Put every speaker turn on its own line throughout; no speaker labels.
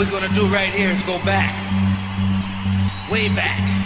What we're gonna do right here is go back, way back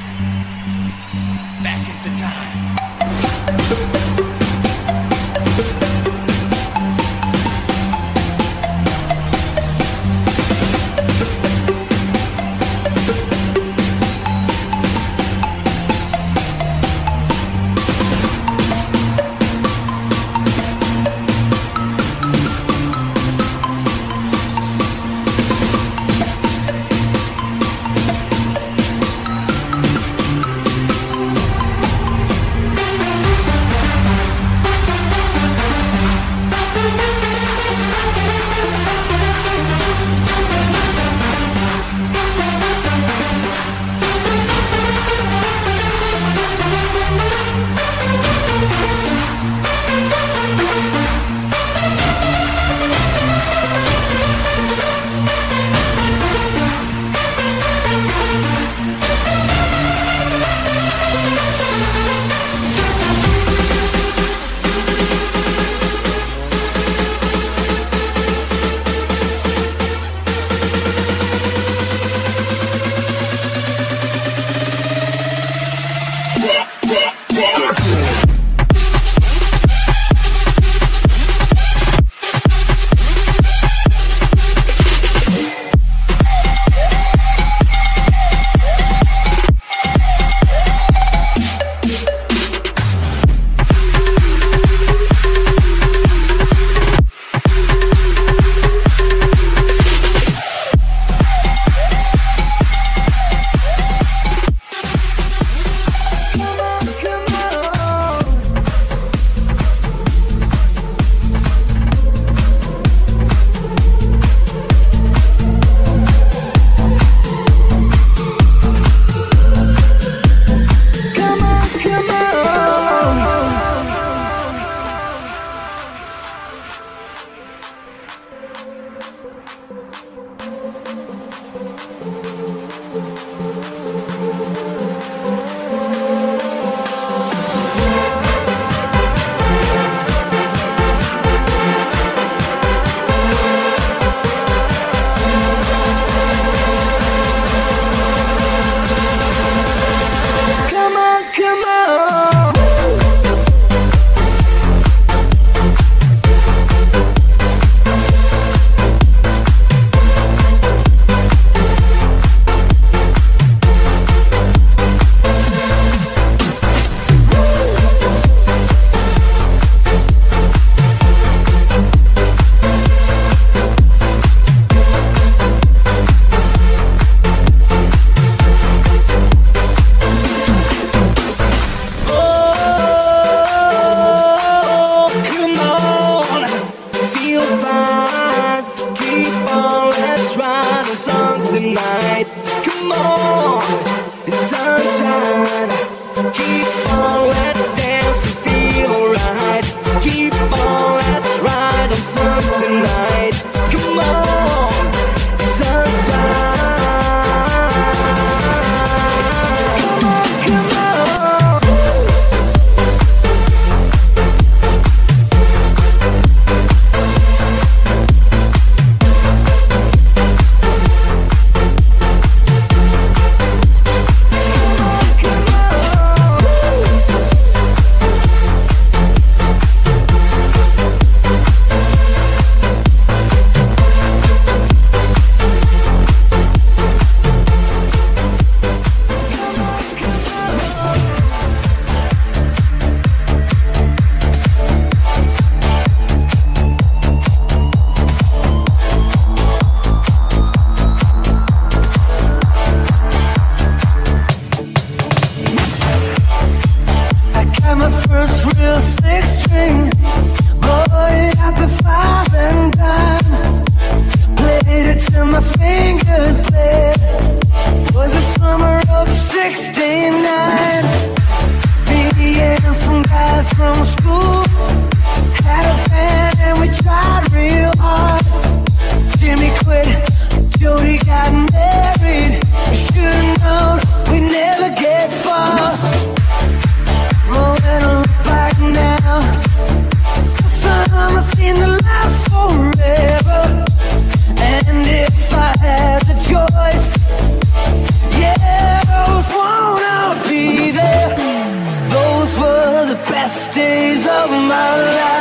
complaining my you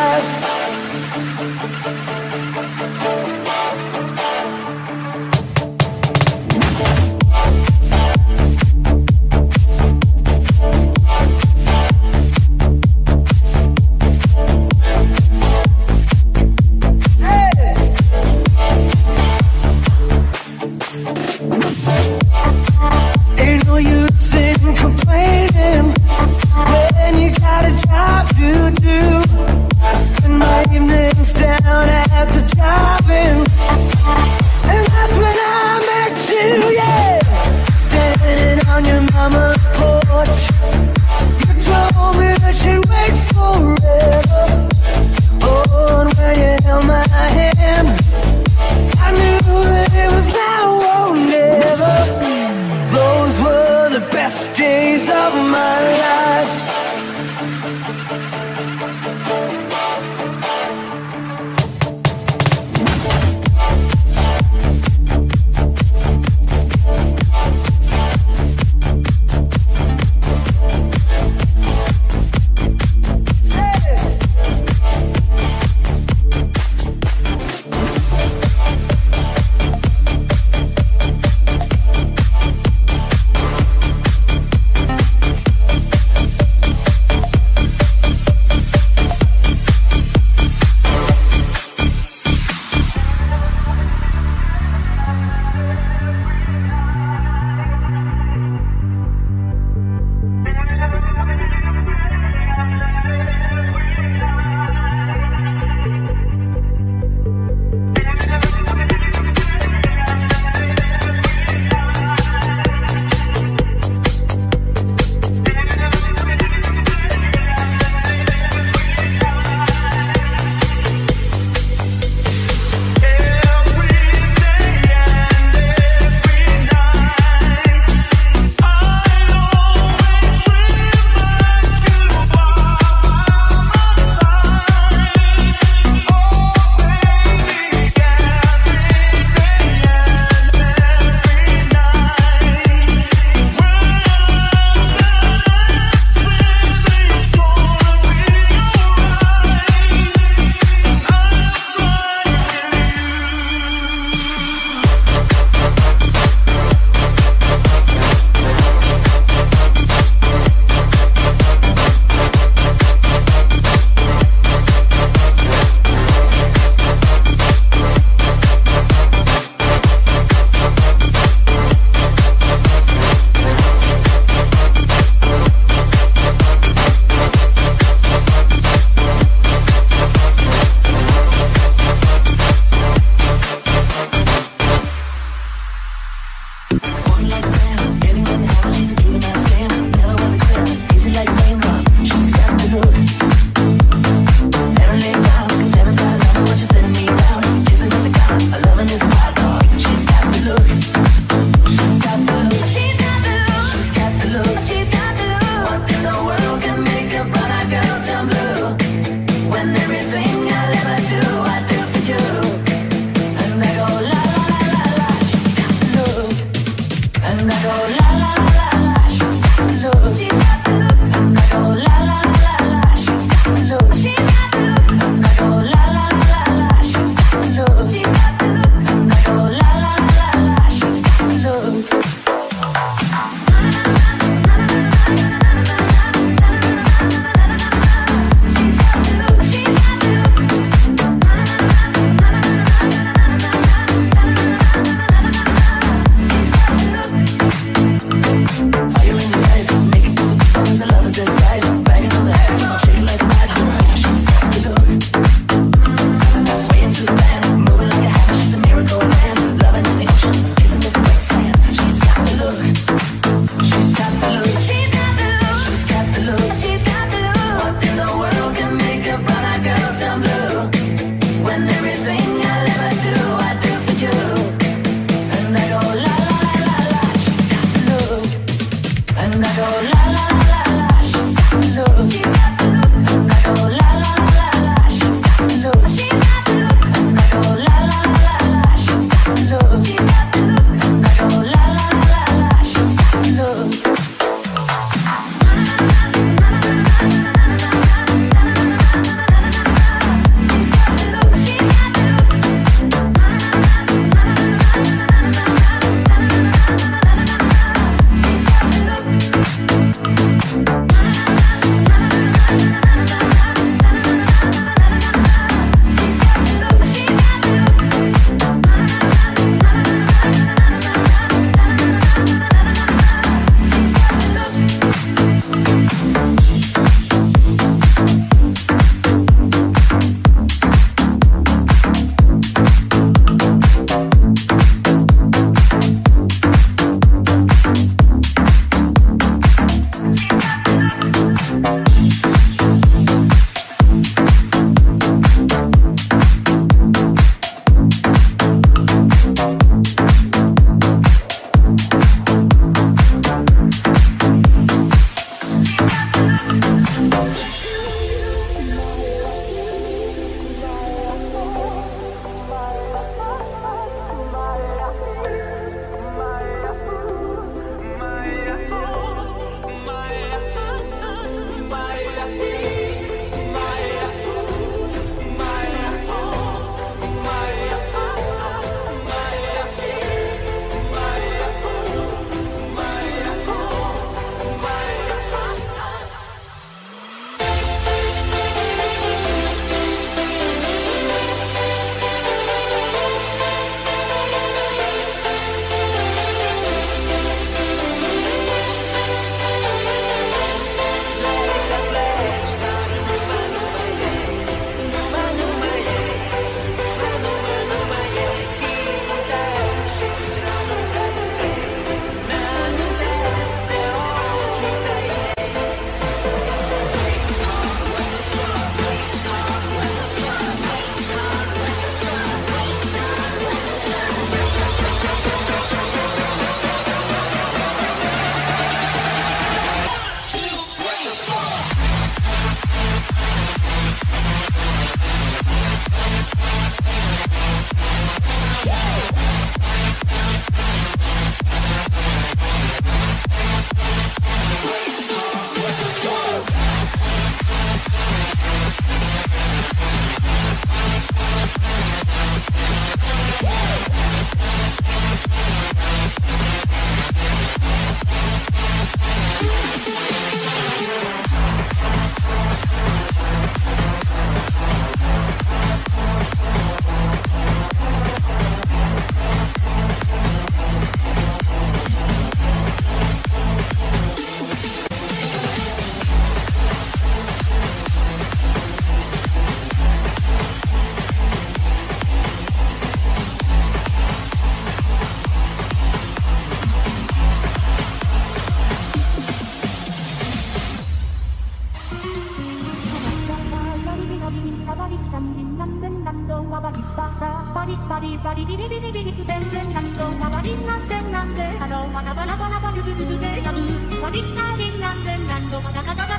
バリビリビリビリ全然なんと回りなんてなんであのバたバラバラバラズズズビでやる割りななんてなんとまたかた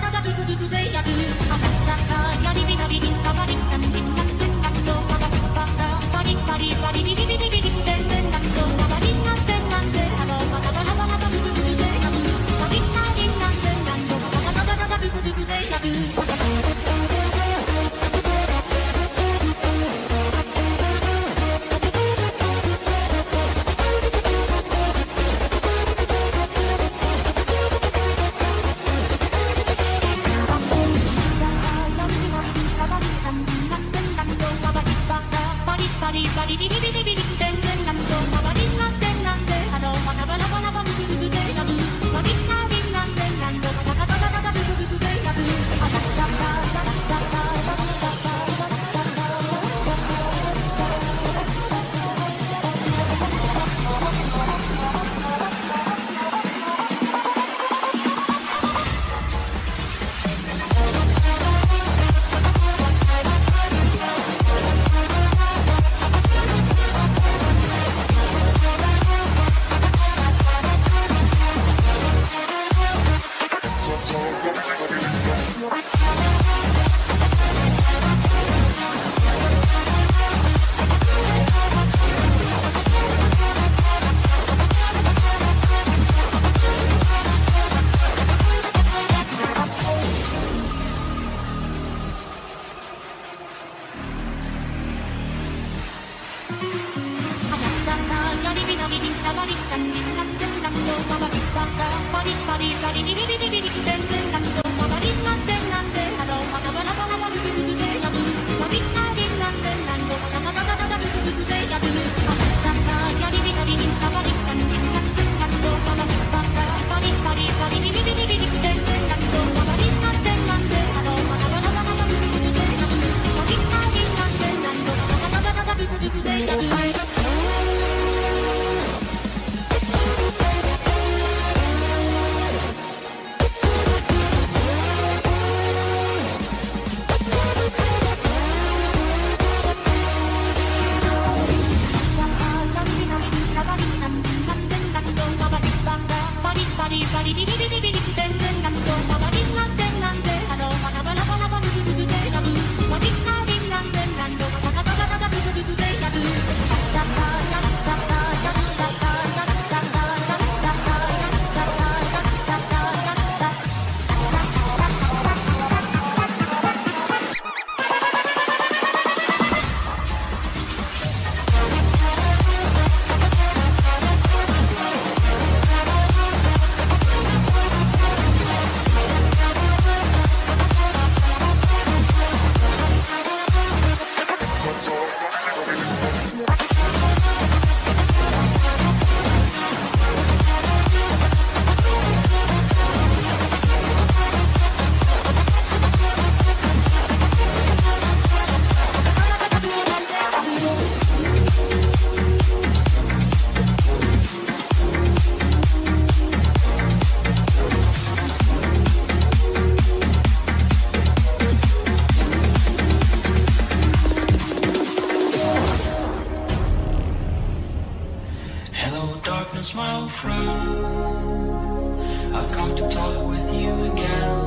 I've come to talk with you again.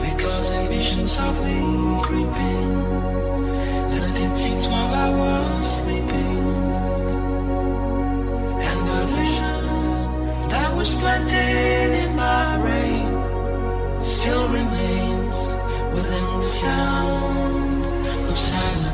Because a vision softly creeping did seats while I was sleeping. And the vision that was planted in my brain Still remains within the sound of silence.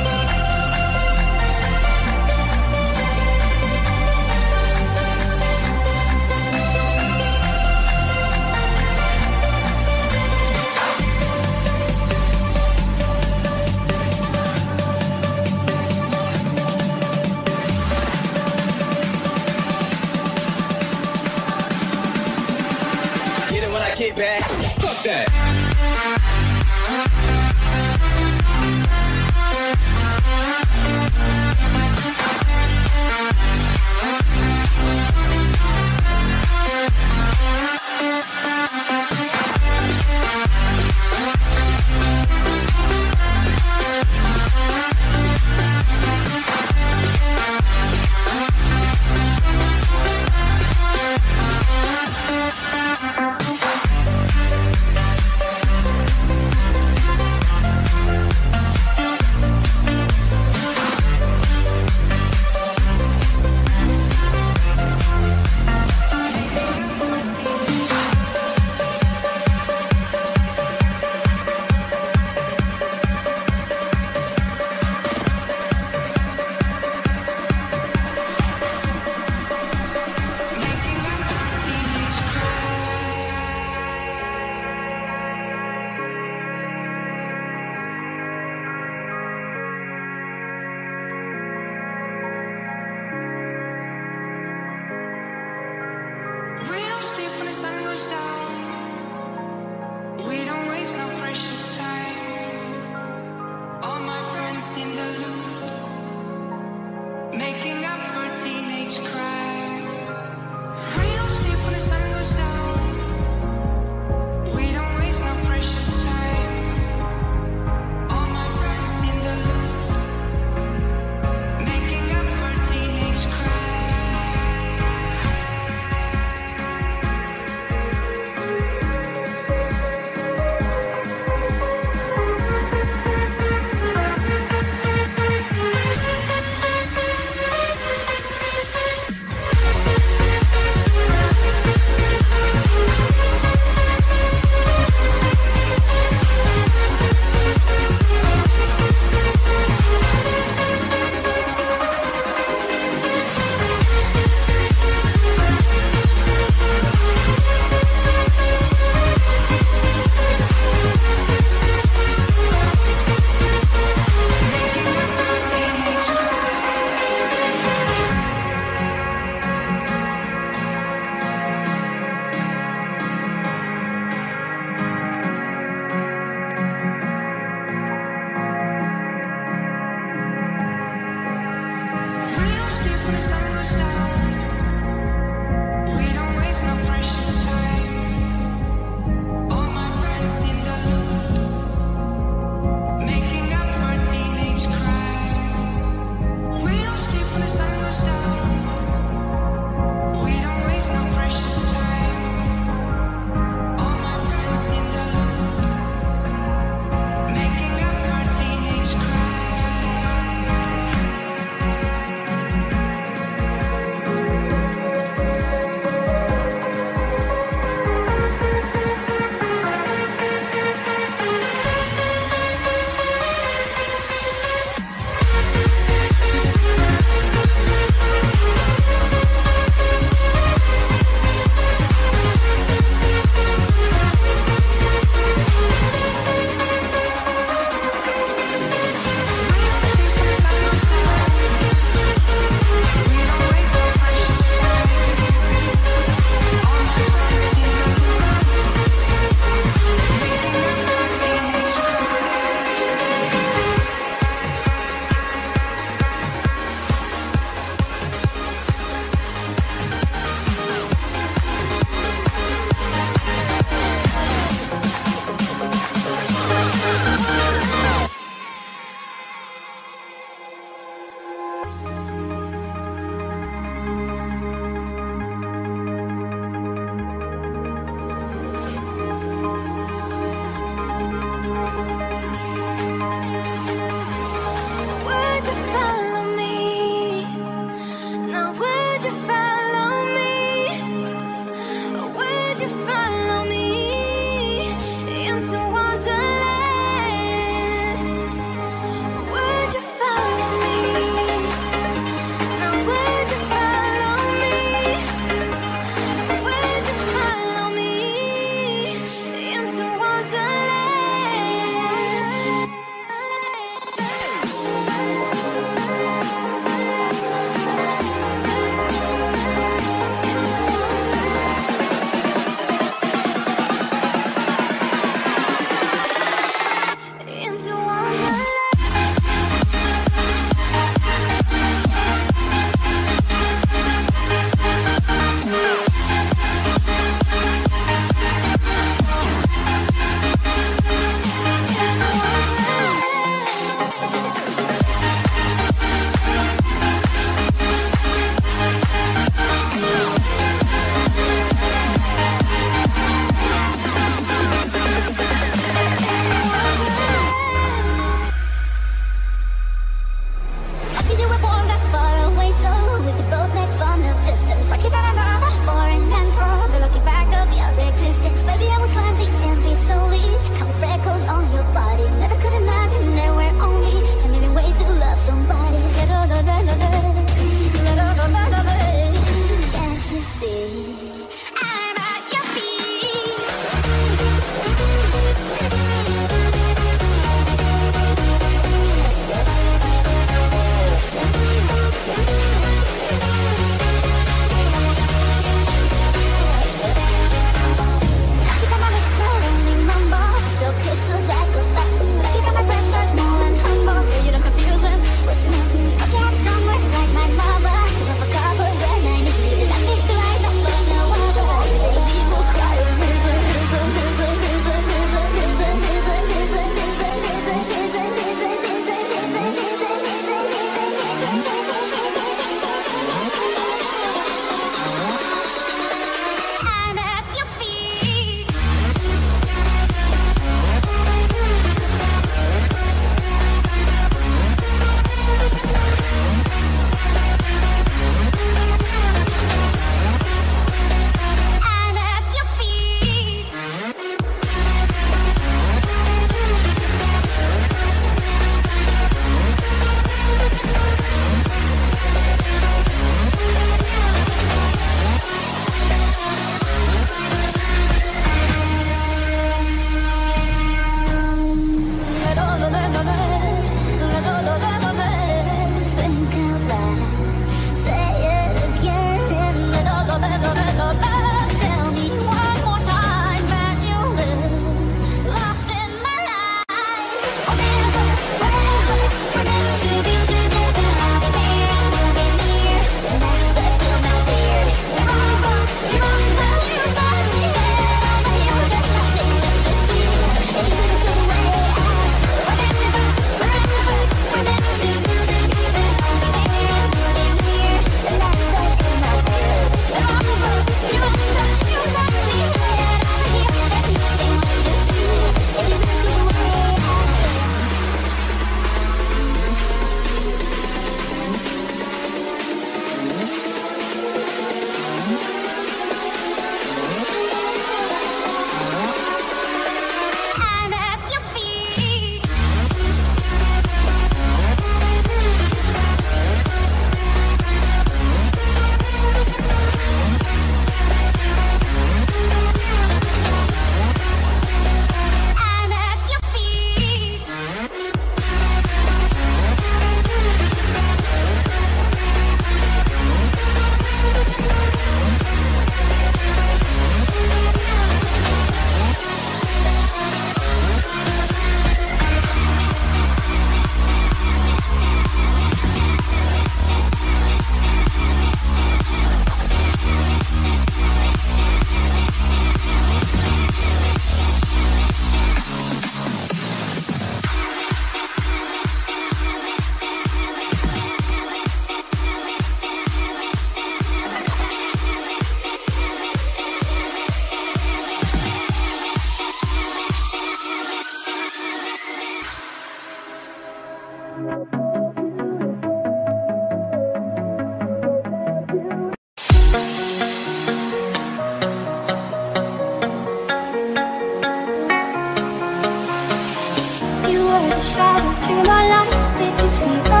shadow to my light? Did you feel?